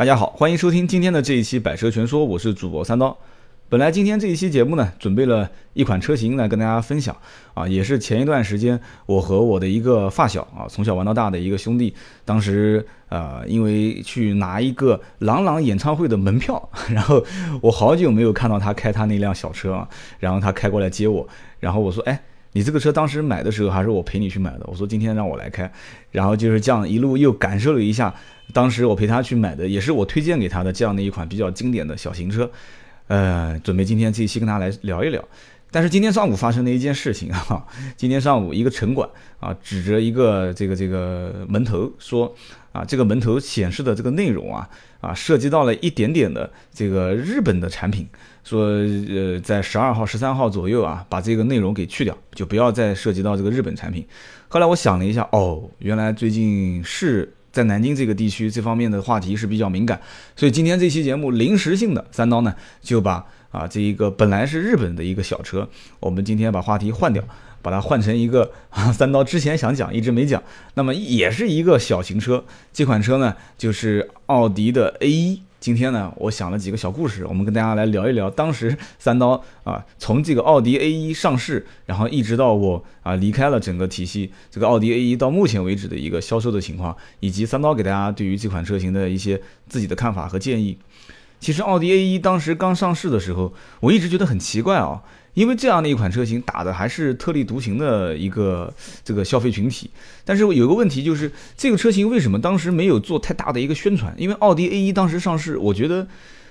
大家好，欢迎收听今天的这一期《百车全说》，我是主播三刀。本来今天这一期节目呢，准备了一款车型来跟大家分享啊，也是前一段时间我和我的一个发小啊，从小玩到大的一个兄弟，当时呃，因为去拿一个朗朗演唱会的门票，然后我好久没有看到他开他那辆小车啊，然后他开过来接我，然后我说，哎。你这个车当时买的时候还是我陪你去买的，我说今天让我来开，然后就是这样一路又感受了一下，当时我陪他去买的，也是我推荐给他的这样的一款比较经典的小型车，呃，准备今天这一期跟他来聊一聊。但是今天上午发生的一件事情啊，今天上午一个城管啊指着一个这个这个门头说啊，这个门头显示的这个内容啊啊涉及到了一点点的这个日本的产品。说呃，在十二号、十三号左右啊，把这个内容给去掉，就不要再涉及到这个日本产品。后来我想了一下，哦，原来最近是在南京这个地区这方面的话题是比较敏感，所以今天这期节目临时性的三刀呢，就把啊这一个本来是日本的一个小车，我们今天把话题换掉，把它换成一个三刀之前想讲一直没讲，那么也是一个小型车，这款车呢就是奥迪的 A 一。今天呢，我想了几个小故事，我们跟大家来聊一聊当时三刀啊，从这个奥迪 A 一上市，然后一直到我啊离开了整个体系，这个奥迪 A 一到目前为止的一个销售的情况，以及三刀给大家对于这款车型的一些自己的看法和建议。其实奥迪 A 一当时刚上市的时候，我一直觉得很奇怪啊。因为这样的一款车型打的还是特立独行的一个这个消费群体，但是有个问题就是这个车型为什么当时没有做太大的一个宣传？因为奥迪 A 一当时上市，我觉得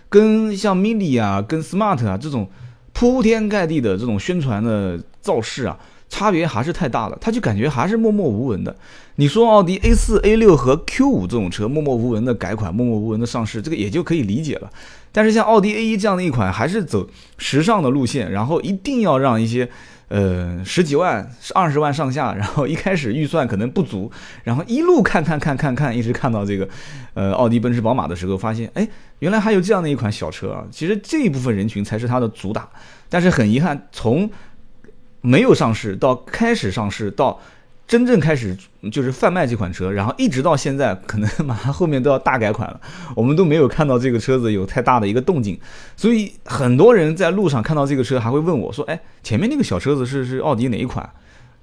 跟像 Mini 啊、跟 Smart 啊这种铺天盖地的这种宣传的造势啊。差别还是太大了，他就感觉还是默默无闻的。你说奥迪 A 四、A 六和 Q 五这种车默默无闻的改款、默默无闻的上市，这个也就可以理解了。但是像奥迪 A 一这样的一款，还是走时尚的路线，然后一定要让一些呃十几万、二十万上下，然后一开始预算可能不足，然后一路看看看看看，一直看到这个呃奥迪、奔驰、宝马的时候，发现哎，原来还有这样的一款小车啊！其实这一部分人群才是它的主打。但是很遗憾，从没有上市到开始上市到真正开始就是贩卖这款车，然后一直到现在，可能马上后面都要大改款了，我们都没有看到这个车子有太大的一个动静，所以很多人在路上看到这个车还会问我说：“哎，前面那个小车子是是奥迪哪一款？”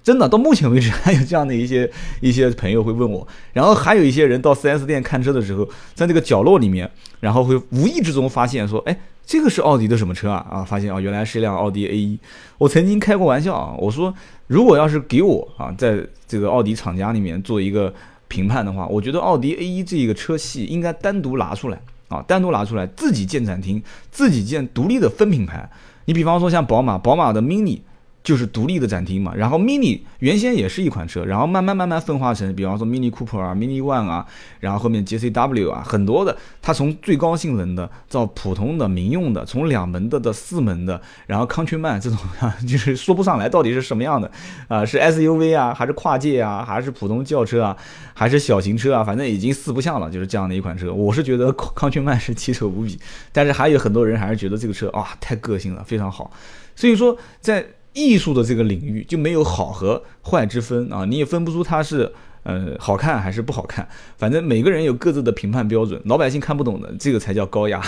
真的，到目前为止还有这样的一些一些朋友会问我，然后还有一些人到 4S 店看车的时候，在那个角落里面，然后会无意之中发现说：“哎。”这个是奥迪的什么车啊？啊，发现啊，原来是一辆奥迪 A1。我曾经开过玩笑啊，我说如果要是给我啊，在这个奥迪厂家里面做一个评判的话，我觉得奥迪 A1 这个车系应该单独拿出来啊，单独拿出来自己建展厅，自己建独立的分品牌。你比方说像宝马，宝马的 Mini。就是独立的展厅嘛，然后 Mini 原先也是一款车，然后慢慢慢慢分化成，比方说 Mini Cooper 啊，Mini One 啊，然后后面 JCW 啊，很多的，它从最高性能的到普通的民用的，从两门的到四门的，然后 Countryman 这种啊，就是说不上来到底是什么样的啊，是 SUV 啊，还是跨界啊，还是普通轿车啊，还是小型车啊，反正已经四不像了，就是这样的一款车。我是觉得 Countryman 是奇丑无比，但是还有很多人还是觉得这个车啊太个性了，非常好。所以说在艺术的这个领域就没有好和坏之分啊，你也分不出它是呃好看还是不好看，反正每个人有各自的评判标准，老百姓看不懂的这个才叫高雅。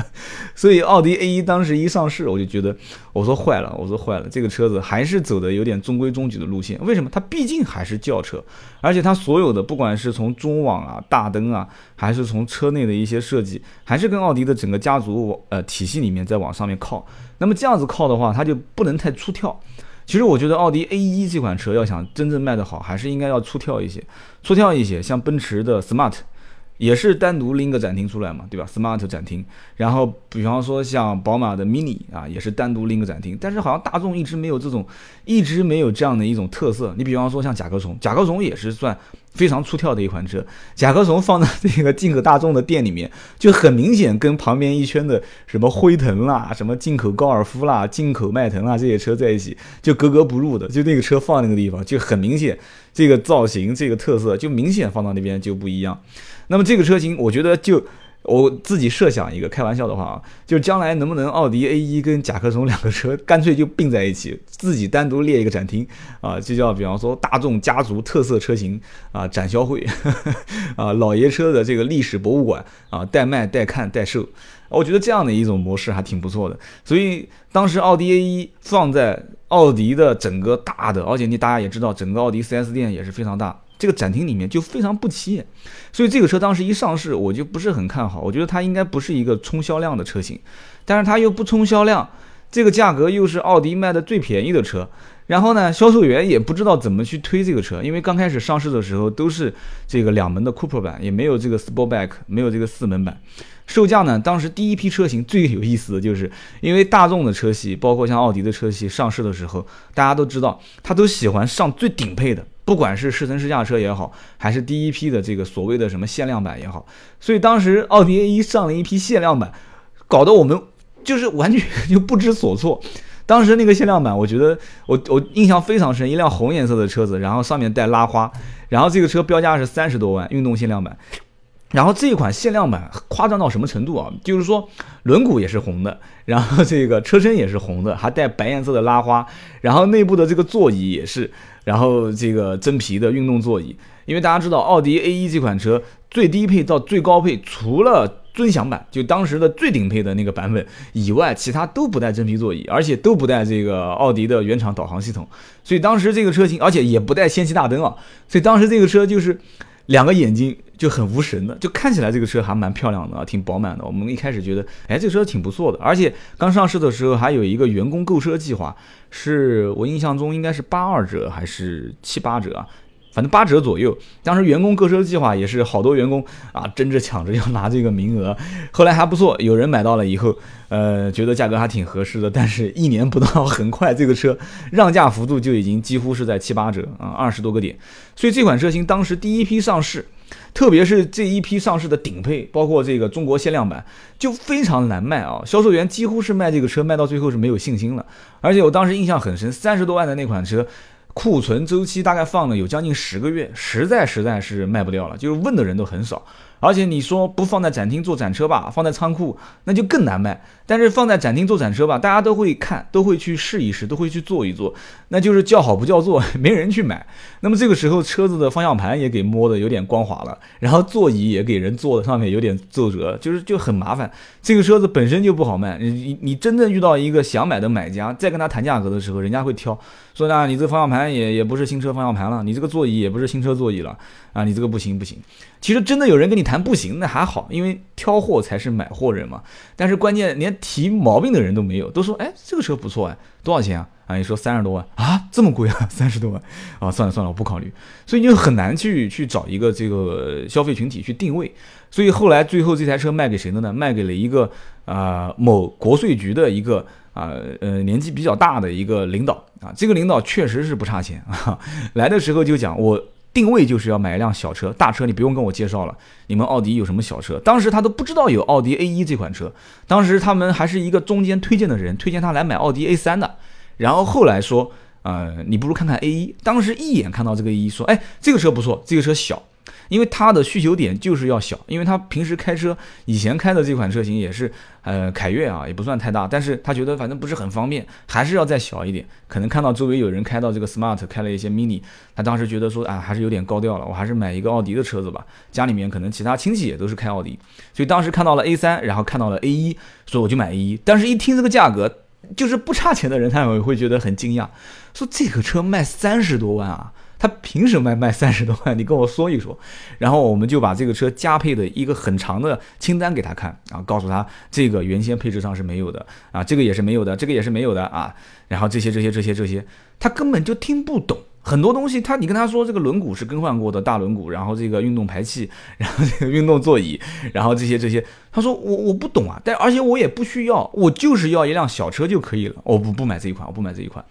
所以奥迪 A1 当时一上市，我就觉得我说坏了，我说坏了，这个车子还是走的有点中规中矩的路线。为什么？它毕竟还是轿车，而且它所有的不管是从中网啊、大灯啊，还是从车内的一些设计，还是跟奥迪的整个家族呃体系里面在往上面靠。那么这样子靠的话，它就不能太出跳。其实我觉得奥迪 A 一这款车要想真正卖得好，还是应该要出挑一些，出挑一些。像奔驰的 Smart，也是单独拎个展厅出来嘛，对吧？Smart 展厅。然后比方说像宝马的 Mini 啊，也是单独拎个展厅。但是好像大众一直没有这种，一直没有这样的一种特色。你比方说像甲壳虫，甲壳虫也是算。非常出挑的一款车，甲壳虫放在这个进口大众的店里面，就很明显跟旁边一圈的什么辉腾啦、什么进口高尔夫啦、进口迈腾啦这些车在一起，就格格不入的。就那个车放那个地方，就很明显，这个造型、这个特色就明显放到那边就不一样。那么这个车型，我觉得就我自己设想一个开玩笑的话啊，就是将来能不能奥迪 A 一跟甲壳虫两个车干脆就并在一起，自己单独列一个展厅啊，就叫比方说大众家族特色车型啊展销会，啊老爷车的这个历史博物馆啊代卖代看代售，我觉得这样的一种模式还挺不错的。所以当时奥迪 A 一放在奥迪的整个大的，而且你大家也知道，整个奥迪 4S 店也是非常大。这个展厅里面就非常不起眼，所以这个车当时一上市，我就不是很看好。我觉得它应该不是一个冲销量的车型，但是它又不冲销量，这个价格又是奥迪卖的最便宜的车。然后呢，销售员也不知道怎么去推这个车，因为刚开始上市的时候都是这个两门的 Cooper 版，也没有这个 Sportback，没有这个四门版。售价呢，当时第一批车型最有意思的就是，因为大众的车系，包括像奥迪的车系上市的时候，大家都知道，他都喜欢上最顶配的。不管是试乘试驾车也好，还是第一批的这个所谓的什么限量版也好，所以当时奥迪 A1 上了一批限量版，搞得我们就是完全就不知所措。当时那个限量版，我觉得我我印象非常深，一辆红颜色的车子，然后上面带拉花，然后这个车标价是三十多万，运动限量版。然后这一款限量版夸张到什么程度啊？就是说轮毂也是红的，然后这个车身也是红的，还带白颜色的拉花，然后内部的这个座椅也是。然后这个真皮的运动座椅，因为大家知道奥迪 A1 这款车最低配到最高配，除了尊享版，就当时的最顶配的那个版本以外，其他都不带真皮座椅，而且都不带这个奥迪的原厂导航系统。所以当时这个车型，而且也不带氙气大灯啊。所以当时这个车就是两个眼睛就很无神的，就看起来这个车还蛮漂亮的啊，挺饱满的。我们一开始觉得，哎，这个车挺不错的，而且刚上市的时候还有一个员工购车计划。是我印象中应该是八二折还是七八折啊？反正八折左右。当时员工购车计划也是好多员工啊争着抢着要拿这个名额。后来还不错，有人买到了以后，呃，觉得价格还挺合适的。但是一年不到，很快这个车让价幅度就已经几乎是在七八折啊，二十多个点。所以这款车型当时第一批上市。特别是这一批上市的顶配，包括这个中国限量版，就非常难卖啊！销售员几乎是卖这个车卖到最后是没有信心了。而且我当时印象很深，三十多万的那款车，库存周期大概放了有将近十个月，实在实在是卖不掉了，就是问的人都很少。而且你说不放在展厅做展车吧，放在仓库那就更难卖。但是放在展厅做展车吧，大家都会看，都会去试一试，都会去做一做，那就是叫好不叫座，没人去买。那么这个时候车子的方向盘也给摸的有点光滑了，然后座椅也给人坐的上面有点皱褶，就是就很麻烦。这个车子本身就不好卖，你你真正遇到一个想买的买家，再跟他谈价格的时候，人家会挑，说呢你这方向盘也也不是新车方向盘了，你这个座椅也不是新车座椅了啊，你这个不行不行。其实真的有人跟你谈。不行那还好，因为挑货才是买货人嘛。但是关键连提毛病的人都没有，都说哎这个车不错哎，多少钱啊？啊你说三十多万啊，这么贵啊，三十多万啊，算了算了，我不考虑。所以就很难去去找一个这个消费群体去定位。所以后来最后这台车卖给谁的呢？卖给了一个啊某国税局的一个啊呃年纪比较大的一个领导啊。这个领导确实是不差钱啊，来的时候就讲我。定位就是要买一辆小车，大车你不用跟我介绍了。你们奥迪有什么小车？当时他都不知道有奥迪 A1 这款车，当时他们还是一个中间推荐的人，推荐他来买奥迪 A3 的。然后后来说，呃，你不如看看 A1。当时一眼看到这个 A1，说，哎，这个车不错，这个车小。因为他的需求点就是要小，因为他平时开车，以前开的这款车型也是，呃，凯越啊，也不算太大，但是他觉得反正不是很方便，还是要再小一点。可能看到周围有人开到这个 smart，开了一些 mini，他当时觉得说，啊，还是有点高调了，我还是买一个奥迪的车子吧。家里面可能其他亲戚也都是开奥迪，所以当时看到了 A 三，然后看到了 A 一，所以我就买 A 一。但是一听这个价格，就是不差钱的人，他也会觉得很惊讶，说这个车卖三十多万啊。他凭什么卖三十多万？你跟我说一说，然后我们就把这个车加配的一个很长的清单给他看啊，告诉他这个原先配置上是没有的啊，这个也是没有的，这个也是没有的啊，然后这些这些这些这些，他根本就听不懂很多东西。他你跟他说这个轮毂是更换过的大轮毂，然后这个运动排气，然后这个运动座椅，然后这些这些，他说我我不懂啊，但而且我也不需要，我就是要一辆小车就可以了，我不不买这一款，我不买这一款。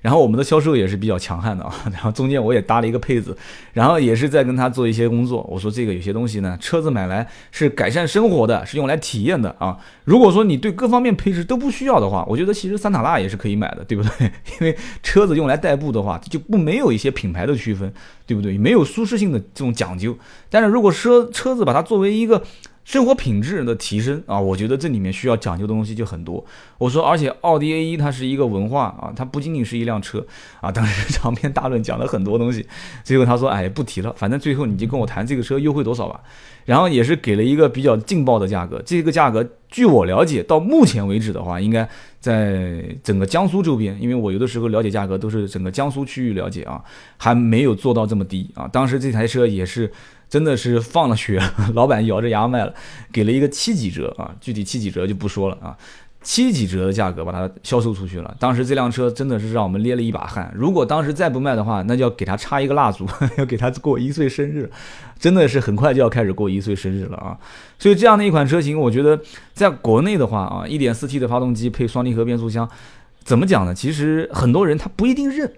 然后我们的销售也是比较强悍的啊，然后中间我也搭了一个配子，然后也是在跟他做一些工作。我说这个有些东西呢，车子买来是改善生活的，是用来体验的啊。如果说你对各方面配置都不需要的话，我觉得其实桑塔纳也是可以买的，对不对？因为车子用来代步的话，就不没有一些品牌的区分，对不对？没有舒适性的这种讲究。但是如果车车子把它作为一个生活品质的提升啊，我觉得这里面需要讲究的东西就很多。我说，而且奥迪 A 一它是一个文化啊，它不仅仅是一辆车啊。当时长篇大论讲了很多东西，最后他说，哎，不提了，反正最后你就跟我谈这个车优惠多少吧。然后也是给了一个比较劲爆的价格，这个价格据我了解到目前为止的话，应该在整个江苏周边，因为我有的时候了解价格都是整个江苏区域了解啊，还没有做到这么低啊。当时这台车也是。真的是放了血，老板咬着牙卖了，给了一个七几折啊，具体七几折就不说了啊，七几折的价格把它销售出去了。当时这辆车真的是让我们捏了一把汗，如果当时再不卖的话，那就要给他插一个蜡烛，要给他过一岁生日，真的是很快就要开始过一岁生日了啊。所以这样的一款车型，我觉得在国内的话啊，1.4T 的发动机配双离合变速箱，怎么讲呢？其实很多人他不一定认。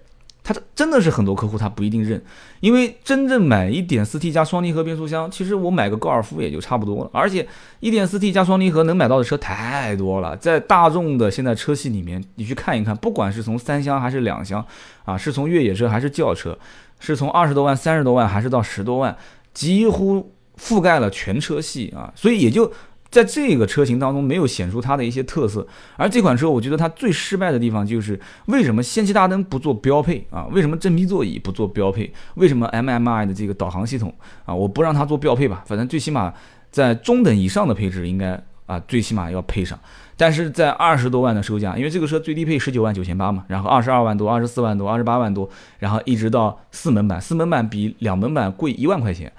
他真的是很多客户他不一定认，因为真正买一点四 T 加双离合变速箱，其实我买个高尔夫也就差不多了。而且一点四 T 加双离合能买到的车太多了，在大众的现在车系里面，你去看一看，不管是从三厢还是两厢，啊，是从越野车还是轿车，是从二十多万、三十多万还是到十多万，几乎覆盖了全车系啊，所以也就。在这个车型当中没有显出它的一些特色，而这款车我觉得它最失败的地方就是为什么氙气大灯不做标配啊？为什么真皮座椅不做标配？为什么 MMI 的这个导航系统啊？我不让它做标配吧，反正最起码在中等以上的配置应该啊最起码要配上。但是在二十多万的售价，因为这个车最低配十九万九千八嘛，然后二十二万多、二十四万多、二十八万多，然后一直到四门版，四门版比两门版贵一万块钱。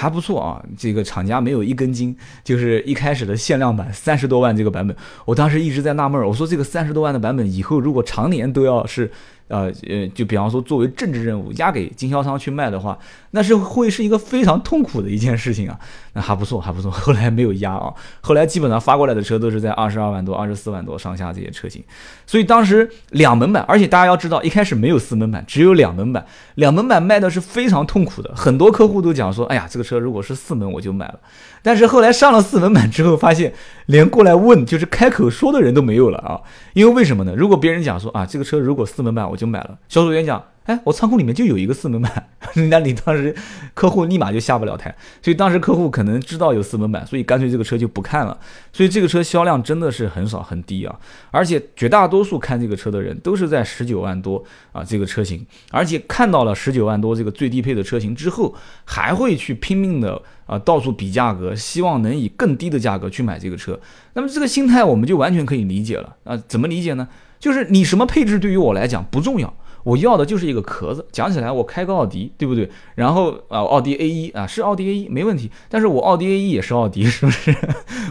还不错啊，这个厂家没有一根筋，就是一开始的限量版三十多万这个版本，我当时一直在纳闷，我说这个三十多万的版本以后如果常年都要是。呃呃，就比方说作为政治任务押给经销商去卖的话，那是会是一个非常痛苦的一件事情啊。那还不错，还不错。后来没有压啊，后来基本上发过来的车都是在二十二万多、二十四万多上下这些车型。所以当时两门版，而且大家要知道，一开始没有四门版，只有两门版。两门版卖的是非常痛苦的，很多客户都讲说，哎呀，这个车如果是四门我就买了。但是后来上了四门版之后，发现连过来问就是开口说的人都没有了啊！因为为什么呢？如果别人讲说啊，这个车如果四门版我就买了，销售员讲。哎，我仓库里面就有一个四门版，人家你当时客户立马就下不了台，所以当时客户可能知道有四门版，所以干脆这个车就不看了，所以这个车销量真的是很少很低啊，而且绝大多数看这个车的人都是在十九万多啊这个车型，而且看到了十九万多这个最低配的车型之后，还会去拼命的啊到处比价格，希望能以更低的价格去买这个车，那么这个心态我们就完全可以理解了。啊，怎么理解呢？就是你什么配置对于我来讲不重要。我要的就是一个壳子，讲起来我开个奥迪，对不对？然后啊，奥迪 A 一啊，是奥迪 A 一没问题，但是我奥迪 A 一也是奥迪，是不是？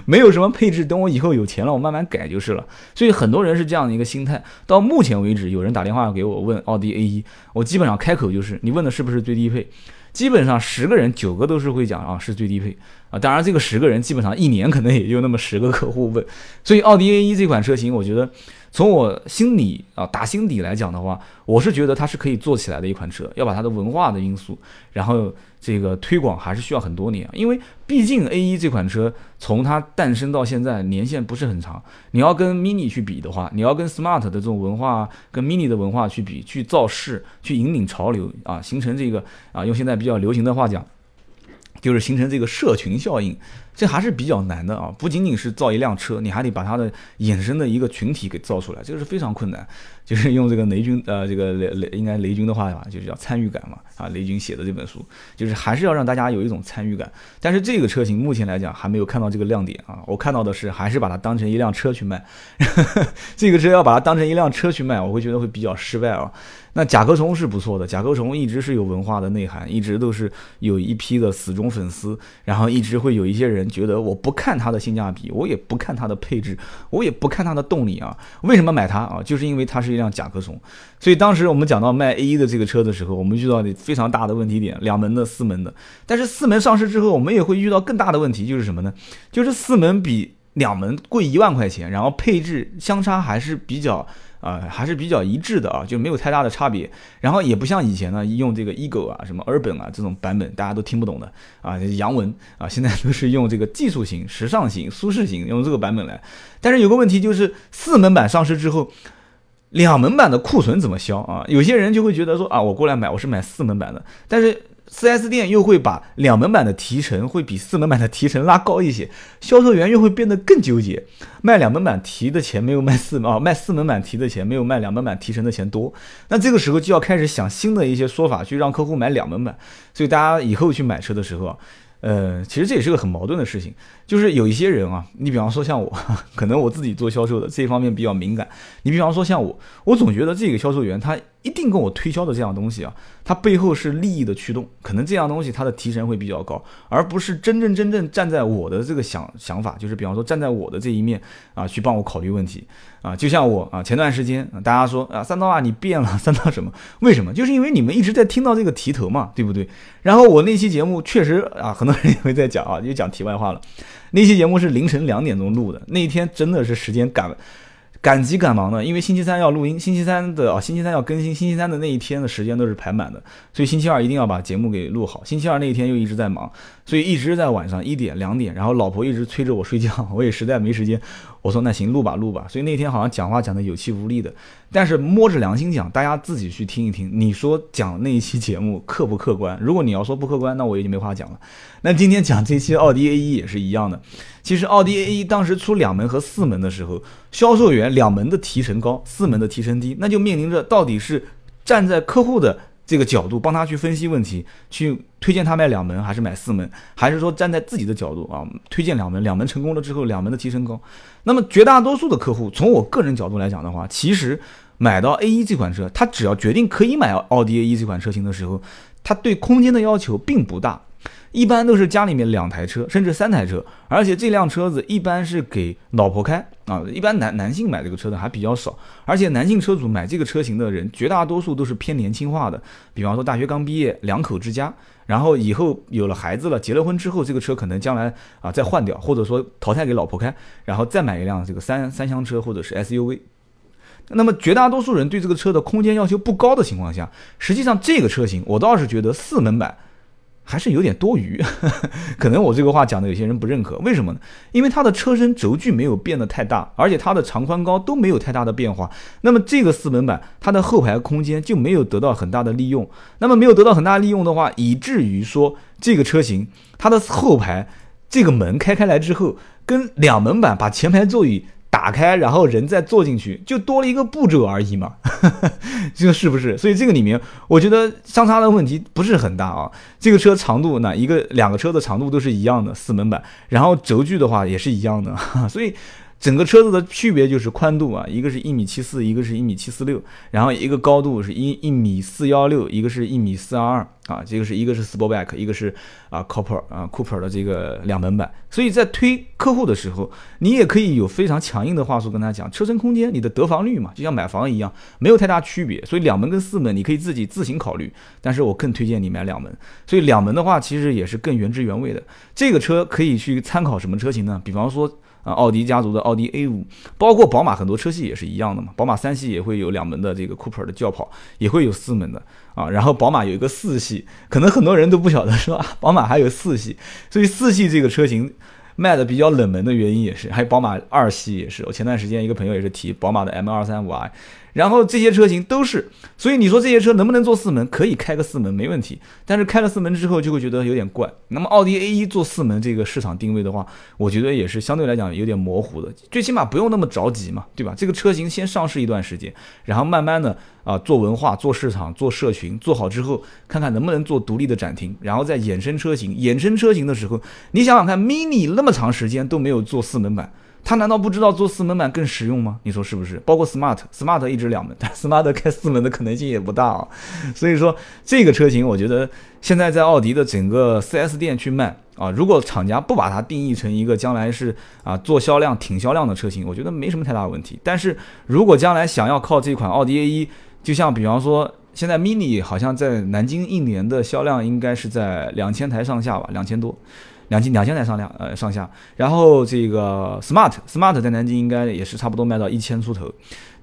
没有什么配置，等我以后有钱了，我慢慢改就是了。所以很多人是这样的一个心态。到目前为止，有人打电话给我问奥迪 A 一，我基本上开口就是你问的是不是最低配？基本上十个人九个都是会讲啊是最低配啊。当然这个十个人基本上一年可能也就那么十个客户问。所以奥迪 A 一这款车型，我觉得。从我心里啊打心底来讲的话，我是觉得它是可以做起来的一款车，要把它的文化的因素，然后这个推广还是需要很多年，因为毕竟 A 一这款车从它诞生到现在年限不是很长，你要跟 Mini 去比的话，你要跟 Smart 的这种文化跟 Mini 的文化去比，去造势，去引领潮流啊，形成这个啊用现在比较流行的话讲，就是形成这个社群效应。这还是比较难的啊，不仅仅是造一辆车，你还得把它的衍生的一个群体给造出来，这个是非常困难。就是用这个雷军，呃，这个雷雷应该雷军的话吧，就是叫参与感嘛。啊，雷军写的这本书，就是还是要让大家有一种参与感。但是这个车型目前来讲还没有看到这个亮点啊，我看到的是还是把它当成一辆车去卖。这个车要把它当成一辆车去卖，我会觉得会比较失败啊。那甲壳虫是不错的，甲壳虫一直是有文化的内涵，一直都是有一批的死忠粉丝，然后一直会有一些人。觉得我不看它的性价比，我也不看它的配置，我也不看它的动力啊，为什么买它啊？就是因为它是一辆甲壳虫。所以当时我们讲到卖 A 一的这个车的时候，我们遇到的非常大的问题点，两门的、四门的。但是四门上市之后，我们也会遇到更大的问题，就是什么呢？就是四门比两门贵一万块钱，然后配置相差还是比较。啊，还是比较一致的啊，就没有太大的差别。然后也不像以前呢，用这个 Ego 啊、什么 Urban 啊这种版本，大家都听不懂的啊，洋文啊，现在都是用这个技术型、时尚型、舒适型，用这个版本来。但是有个问题就是，四门版上市之后，两门版的库存怎么销啊？有些人就会觉得说啊，我过来买，我是买四门版的，但是。4S 店又会把两门版的提成会比四门版的提成拉高一些，销售员又会变得更纠结，卖两门版提的钱没有卖四门啊，卖四门版提的钱没有卖两门版提成的钱多，那这个时候就要开始想新的一些说法去让客户买两门版，所以大家以后去买车的时候啊。呃，其实这也是个很矛盾的事情，就是有一些人啊，你比方说像我，可能我自己做销售的这一方面比较敏感。你比方说像我，我总觉得这个销售员他一定跟我推销的这样东西啊，它背后是利益的驱动，可能这样东西它的提成会比较高，而不是真正真正站在我的这个想想法，就是比方说站在我的这一面啊，去帮我考虑问题啊。就像我啊，前段时间大家说啊，三刀啊，你变了，三刀什么？为什么？就是因为你们一直在听到这个题头嘛，对不对？然后我那期节目确实啊，很多人也会在讲啊，又讲题外话了。那期节目是凌晨两点钟录的，那一天真的是时间赶 赶急赶忙的，因为星期三要录音，星期三的啊，星期三要更新，星期三的那一天的时间都是排满的，所以星期二一定要把节目给录好。星期二那一天又一直在忙，所以一直在晚上一点两点，然后老婆一直催着我睡觉，我也实在没时间。我说那行录吧录吧，所以那天好像讲话讲的有气无力的，但是摸着良心讲，大家自己去听一听，你说讲那一期节目客不客观？如果你要说不客观，那我已经没话讲了。那今天讲这期奥迪 A 一也是一样的，其实奥迪 A 一当时出两门和四门的时候，销售员两门的提成高，四门的提成低，那就面临着到底是站在客户的。这个角度帮他去分析问题，去推荐他买两门还是买四门，还是说站在自己的角度啊，推荐两门，两门成功了之后，两门的提升高。那么绝大多数的客户，从我个人角度来讲的话，其实买到 A 一这款车，他只要决定可以买奥迪 A 一这款车型的时候，他对空间的要求并不大。一般都是家里面两台车，甚至三台车，而且这辆车子一般是给老婆开啊。一般男男性买这个车的还比较少，而且男性车主买这个车型的人，绝大多数都是偏年轻化的。比方说大学刚毕业，两口之家，然后以后有了孩子了，结了婚之后，这个车可能将来啊再换掉，或者说淘汰给老婆开，然后再买一辆这个三三厢车或者是 SUV。那么绝大多数人对这个车的空间要求不高的情况下，实际上这个车型我倒是觉得四门版。还是有点多余，可能我这个话讲的有些人不认可，为什么呢？因为它的车身轴距没有变得太大，而且它的长宽高都没有太大的变化。那么这个四门版它的后排空间就没有得到很大的利用。那么没有得到很大利用的话，以至于说这个车型它的后排这个门开开来之后，跟两门版把前排座椅。打开，然后人再坐进去，就多了一个步骤而已嘛，这个是不是？所以这个里面，我觉得相差的问题不是很大啊。这个车长度呢，一个两个车的长度都是一样的，四门版，然后轴距的话也是一样的，所以。整个车子的区别就是宽度啊，一个是一米七四，一个是一米七四六，然后一个高度是一一米四幺六，一个是一米四二二啊，这个是一个是 Sportback，一个是啊 Cooper 啊 Cooper 的这个两门版，所以在推客户的时候，你也可以有非常强硬的话术跟他讲，车身空间你的得房率嘛，就像买房一样，没有太大区别，所以两门跟四门你可以自己自行考虑，但是我更推荐你买两门，所以两门的话其实也是更原汁原味的，这个车可以去参考什么车型呢？比方说。啊，奥迪家族的奥迪 A 五，包括宝马很多车系也是一样的嘛。宝马三系也会有两门的这个 Cooper 的轿跑，也会有四门的啊。然后宝马有一个四系，可能很多人都不晓得是吧？宝马还有四系，所以四系这个车型卖的比较冷门的原因也是，还有宝马二系也是。我前段时间一个朋友也是提宝马的 M 二三五 i。然后这些车型都是，所以你说这些车能不能做四门？可以开个四门没问题，但是开了四门之后就会觉得有点怪。那么奥迪 A 一做四门这个市场定位的话，我觉得也是相对来讲有点模糊的，最起码不用那么着急嘛，对吧？这个车型先上市一段时间，然后慢慢的啊做文化、做市场、做社群，做好之后，看看能不能做独立的展厅，然后再衍生车型。衍生车型的时候，你想想看，Mini 那么长时间都没有做四门版。他难道不知道做四门版更实用吗？你说是不是？包括 Smart，Smart 一直两门，但 Smart 开四门的可能性也不大啊。所以说这个车型，我觉得现在在奥迪的整个 4S 店去卖啊，如果厂家不把它定义成一个将来是啊做销量、挺销量的车型，我觉得没什么太大问题。但是如果将来想要靠这款奥迪 A1，就像比方说现在 Mini 好像在南京一年的销量应该是在两千台上下吧，两千多。两千两千台上量，呃上下，然后这个 smart smart 在南京应该也是差不多卖到一千出头，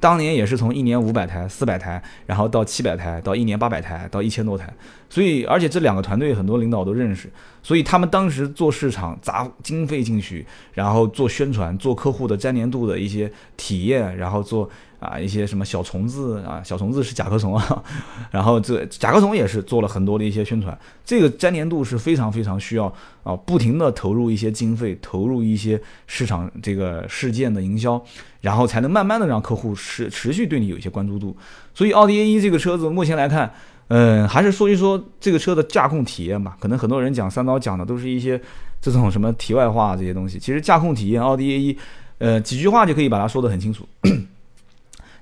当年也是从一年五百台、四百台，然后到七百台，到一年八百台，到一千多台。所以，而且这两个团队很多领导都认识，所以他们当时做市场砸经费进去，然后做宣传、做客户的粘连度的一些体验，然后做。啊，一些什么小虫子啊，小虫子是甲壳虫啊，然后这甲壳虫也是做了很多的一些宣传，这个粘连度是非常非常需要啊，不停的投入一些经费，投入一些市场这个事件的营销，然后才能慢慢的让客户持持续对你有一些关注度。所以奥迪 A1 这个车子目前来看，嗯，还是说一说这个车的驾控体验吧。可能很多人讲三刀讲的都是一些这种什么题外话这些东西，其实驾控体验奥迪 A1，呃，几句话就可以把它说得很清楚。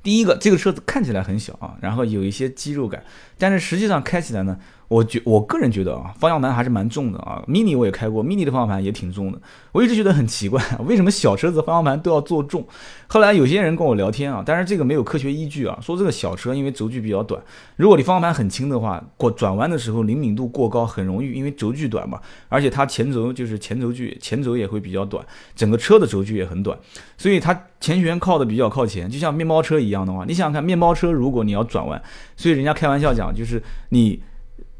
第一个，这个车子看起来很小啊，然后有一些肌肉感，但是实际上开起来呢。我觉我个人觉得啊，方向盘还是蛮重的啊。mini 我也开过，mini 的方向盘也挺重的。我一直觉得很奇怪，为什么小车子方向盘都要做重？后来有些人跟我聊天啊，但是这个没有科学依据啊，说这个小车因为轴距比较短，如果你方向盘很轻的话，过转弯的时候灵敏度过高，很容易因为轴距短嘛，而且它前轴就是前轴距前轴也会比较短，整个车的轴距也很短，所以它前悬靠的比较靠前，就像面包车一样的话，你想想看，面包车如果你要转弯，所以人家开玩笑讲就是你。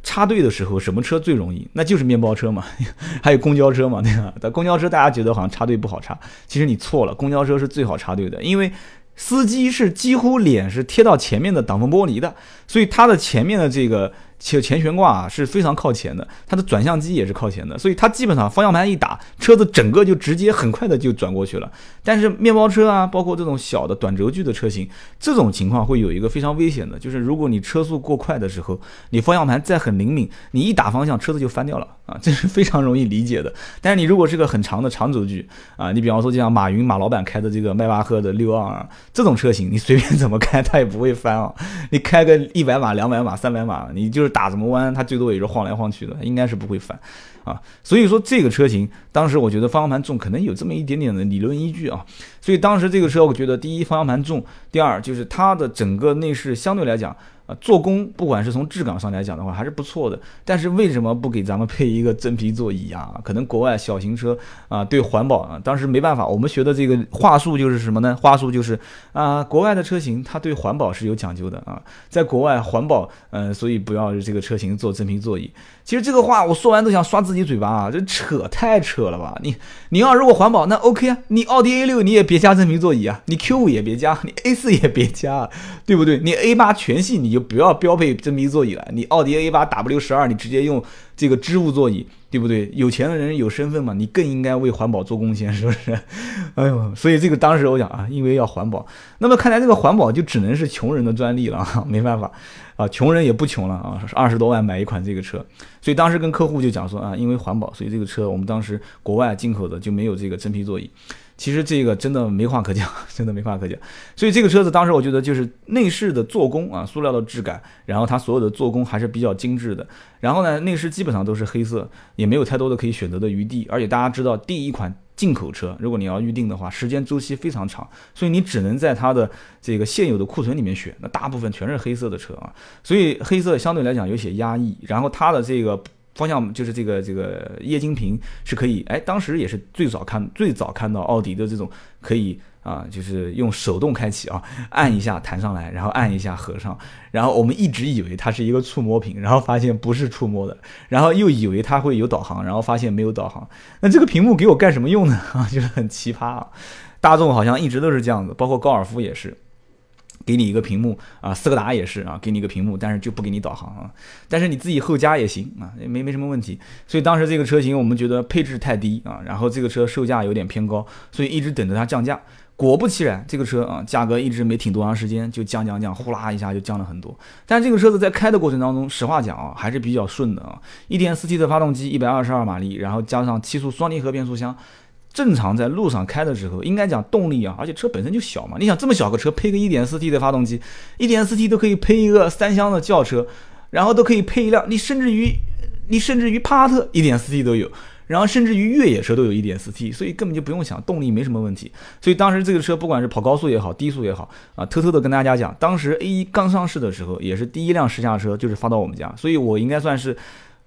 插队的时候，什么车最容易？那就是面包车嘛，还有公交车嘛，对吧？但公交车大家觉得好像插队不好插，其实你错了，公交车是最好插队的，因为司机是几乎脸是贴到前面的挡风玻璃的，所以他的前面的这个。前前悬挂啊是非常靠前的，它的转向机也是靠前的，所以它基本上方向盘一打，车子整个就直接很快的就转过去了。但是面包车啊，包括这种小的短轴距的车型，这种情况会有一个非常危险的，就是如果你车速过快的时候，你方向盘再很灵敏，你一打方向，车子就翻掉了啊，这是非常容易理解的。但是你如果是个很长的长轴距啊，你比方说就像马云马老板开的这个迈巴赫的六二这种车型，你随便怎么开它也不会翻啊，你开个一百码、两百码、三百码，你就是。打什么弯，它最多也是晃来晃去的，应该是不会翻，啊，所以说这个车型当时我觉得方向盘重，可能有这么一点点的理论依据啊，所以当时这个车我觉得第一方向盘重，第二就是它的整个内饰相对来讲。啊，做工不管是从质感上来讲的话，还是不错的。但是为什么不给咱们配一个真皮座椅啊？可能国外小型车啊，对环保啊，当时没办法。我们学的这个话术就是什么呢？话术就是啊，国外的车型它对环保是有讲究的啊，在国外环保，嗯，所以不要这个车型做真皮座椅。其实这个话我说完都想刷自己嘴巴啊，这扯太扯了吧？你你要如果环保那 OK 啊，你奥迪 A 六你也别加真皮座椅啊，你 Q 五也别加，你 A 四也别加，对不对？你 A 八全系你就不要标配真皮座椅了，你奥迪 A 八 W 十二你直接用这个织物座椅，对不对？有钱的人有身份嘛，你更应该为环保做贡献，是不是？哎呦，所以这个当时我讲啊，因为要环保，那么看来这个环保就只能是穷人的专利了，没办法。啊，穷人也不穷了啊，二十多万买一款这个车，所以当时跟客户就讲说啊，因为环保，所以这个车我们当时国外进口的就没有这个真皮座椅。其实这个真的没话可讲，真的没话可讲。所以这个车子当时我觉得就是内饰的做工啊，塑料的质感，然后它所有的做工还是比较精致的。然后呢，内饰基本上都是黑色，也没有太多的可以选择的余地。而且大家知道，第一款。进口车，如果你要预定的话，时间周期非常长，所以你只能在它的这个现有的库存里面选，那大部分全是黑色的车啊，所以黑色相对来讲有些压抑。然后它的这个方向就是这个这个液晶屏是可以，哎，当时也是最早看最早看到奥迪的这种可以。啊，就是用手动开启啊，按一下弹上来，然后按一下合上，然后我们一直以为它是一个触摸屏，然后发现不是触摸的，然后又以为它会有导航，然后发现没有导航。那这个屏幕给我干什么用呢？啊，就是很奇葩啊。大众好像一直都是这样子，包括高尔夫也是，给你一个屏幕啊，斯柯达也是啊，给你一个屏幕，但是就不给你导航啊。但是你自己后加也行啊，也没没什么问题。所以当时这个车型我们觉得配置太低啊，然后这个车售价有点偏高，所以一直等着它降价。果不其然，这个车啊，价格一直没挺多长时间，就降降降，呼啦一下就降了很多。但这个车子在开的过程当中，实话讲啊，还是比较顺的啊。一点四 T 的发动机，一百二十二马力，然后加上七速双离合变速箱，正常在路上开的时候，应该讲动力啊，而且车本身就小嘛。你想这么小个车配个一点四 T 的发动机，一点四 T 都可以配一个三厢的轿车，然后都可以配一辆，你甚至于你甚至于帕萨特一点四 T 都有。然后甚至于越野车都有一点四 T，所以根本就不用想，动力没什么问题。所以当时这个车不管是跑高速也好，低速也好，啊，偷偷的跟大家讲，当时 A 一刚上市的时候，也是第一辆试驾车就是发到我们家，所以我应该算是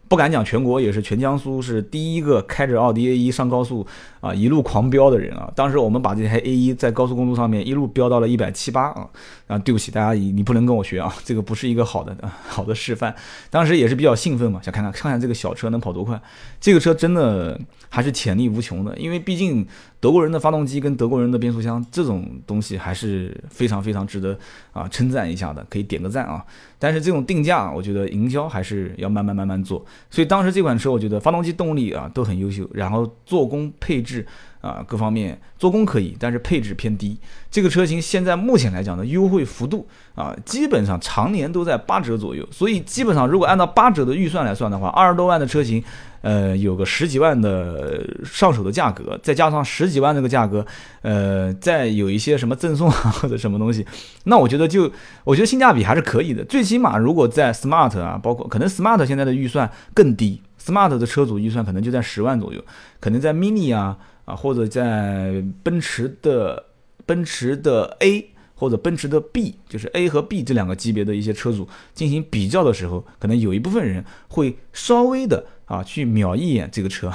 不敢讲全国，也是全江苏是第一个开着奥迪 A 一上高速啊一路狂飙的人啊！当时我们把这台 A 一在高速公路上面一路飙到了一百七八啊啊！对不起大家，你不能跟我学啊，这个不是一个好的好的示范。当时也是比较兴奋嘛，想看看看看这个小车能跑多快。这个车真的还是潜力无穷的，因为毕竟德国人的发动机跟德国人的变速箱这种东西还是非常非常值得啊称赞一下的，可以点个赞啊！但是这种定价，我觉得营销还是要慢慢慢慢做。所以当时这款车，我觉得发动机动力啊都很优秀，然后做工配置啊各方面做工可以，但是配置偏低。这个车型现在目前来讲的优惠幅度啊，基本上常年都在八折左右。所以基本上如果按照八折的预算来算的话，二十多万的车型，呃，有个十几万的上手的价格，再加上十几万这个价格，呃，再有一些什么赠送啊或者什么东西，那我觉得就我觉得性价比还是可以的。最起码如果在 Smart 啊，包括可能 Smart 现在的预算更低，Smart 的车主预算可能就在十万左右，可能在 Mini 啊啊或者在奔驰的。奔驰的 A 或者奔驰的 B，就是 A 和 B 这两个级别的一些车主进行比较的时候，可能有一部分人会稍微的啊去瞄一眼这个车，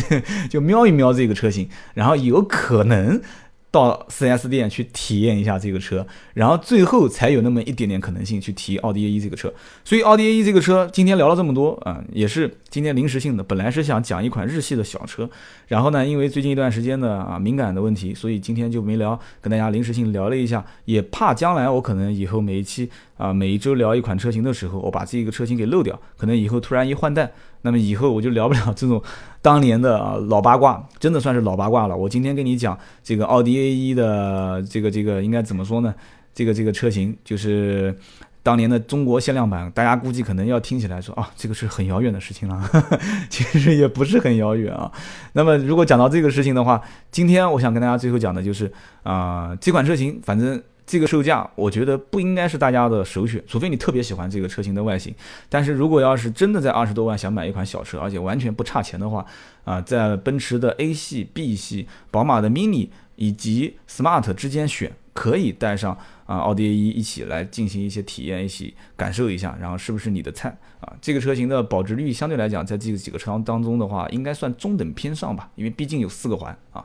就瞄一瞄这个车型，然后有可能。到 4S 店去体验一下这个车，然后最后才有那么一点点可能性去提奥迪 A1 这个车。所以奥迪 A1 这个车今天聊了这么多啊，也是今天临时性的。本来是想讲一款日系的小车，然后呢，因为最近一段时间的啊敏感的问题，所以今天就没聊，跟大家临时性聊了一下。也怕将来我可能以后每一期啊每一周聊一款车型的时候，我把这个车型给漏掉，可能以后突然一换代。那么以后我就聊不了这种当年的啊老八卦，真的算是老八卦了。我今天跟你讲这个奥迪 A1 的这个这个应该怎么说呢？这个这个车型就是当年的中国限量版，大家估计可能要听起来说啊，这个是很遥远的事情了。其实也不是很遥远啊。那么如果讲到这个事情的话，今天我想跟大家最后讲的就是啊，这款车型反正。这个售价，我觉得不应该是大家的首选，除非你特别喜欢这个车型的外形。但是如果要是真的在二十多万想买一款小车，而且完全不差钱的话，啊，在奔驰的 A 系、B 系、宝马的 Mini 以及 Smart 之间选，可以带上啊奥迪 A 一一起来进行一些体验，一起感受一下，然后是不是你的菜啊？这个车型的保值率相对来讲，在这几个车当中的话，应该算中等偏上吧，因为毕竟有四个环啊。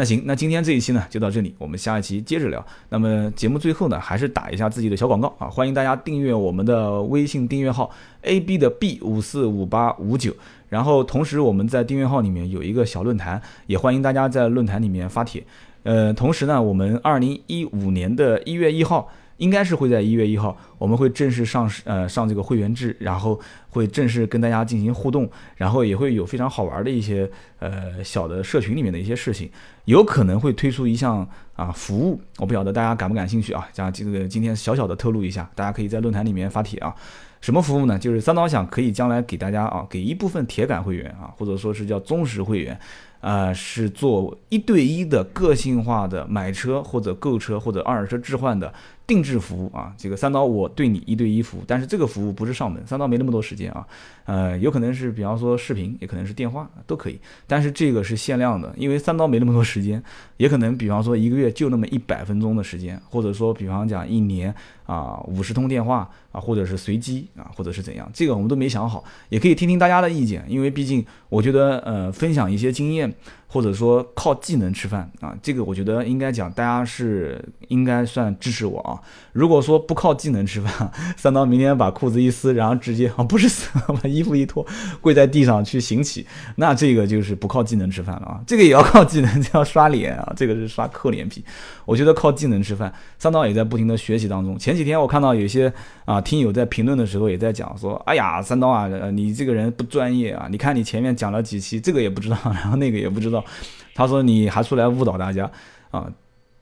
那行，那今天这一期呢就到这里，我们下一期接着聊。那么节目最后呢，还是打一下自己的小广告啊，欢迎大家订阅我们的微信订阅号 A B 的 B 五四五八五九，然后同时我们在订阅号里面有一个小论坛，也欢迎大家在论坛里面发帖。呃，同时呢，我们二零一五年的一月一号。应该是会在一月一号，我们会正式上市，呃，上这个会员制，然后会正式跟大家进行互动，然后也会有非常好玩的一些，呃，小的社群里面的一些事情，有可能会推出一项啊服务，我不晓得大家感不感兴趣啊？讲这个今天小小的透露一下，大家可以在论坛里面发帖啊。什么服务呢？就是三刀想可以将来给大家啊，给一部分铁杆会员啊，或者说是叫忠实会员。啊，是做一对一的个性化的买车或者购车或者二手车置换的定制服务啊。这个三刀我对你一对一服务，但是这个服务不是上门，三刀没那么多时间啊。呃，有可能是比方说视频，也可能是电话都可以，但是这个是限量的，因为三刀没那么多时间，也可能比方说一个月就那么一百分钟的时间，或者说比方讲一年啊五十通电话啊，或者是随机啊，或者是怎样，这个我们都没想好，也可以听听大家的意见，因为毕竟我觉得呃分享一些经验。或者说靠技能吃饭啊，这个我觉得应该讲，大家是应该算支持我啊。如果说不靠技能吃饭，三刀明天把裤子一撕，然后直接啊 不是撕，把衣服一脱，跪在地上去行乞，那这个就是不靠技能吃饭了啊。这个也要靠技能，要刷脸啊，这个是刷厚脸皮。我觉得靠技能吃饭，三刀也在不停的学习当中。前几天我看到有些啊听友在评论的时候也在讲说，哎呀，三刀啊，你这个人不专业啊，你看你前面讲了几期，这个也不知道，然后那个也不知道。他说：“你还出来误导大家啊？”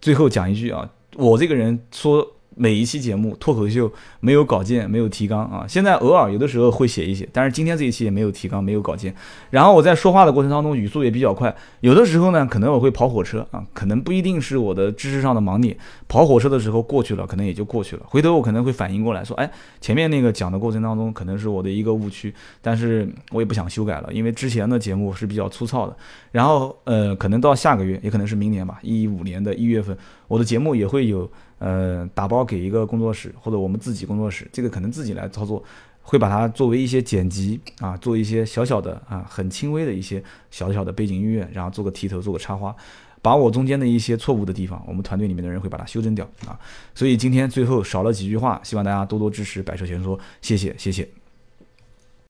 最后讲一句啊，我这个人说。每一期节目脱口秀没有稿件，没有提纲啊。现在偶尔有的时候会写一写，但是今天这一期也没有提纲，没有稿件。然后我在说话的过程当中语速也比较快，有的时候呢可能我会跑火车啊，可能不一定是我的知识上的盲点。跑火车的时候过去了，可能也就过去了。回头我可能会反应过来说，哎，前面那个讲的过程当中可能是我的一个误区，但是我也不想修改了，因为之前的节目是比较粗糙的。然后呃，可能到下个月，也可能是明年吧，一五年的一月份，我的节目也会有。呃，打包给一个工作室或者我们自己工作室，这个可能自己来操作，会把它作为一些剪辑啊，做一些小小的啊，很轻微的一些小小的背景音乐，然后做个提头，做个插花，把我中间的一些错误的地方，我们团队里面的人会把它修正掉啊。所以今天最后少了几句话，希望大家多多支持百车全说，谢谢谢谢。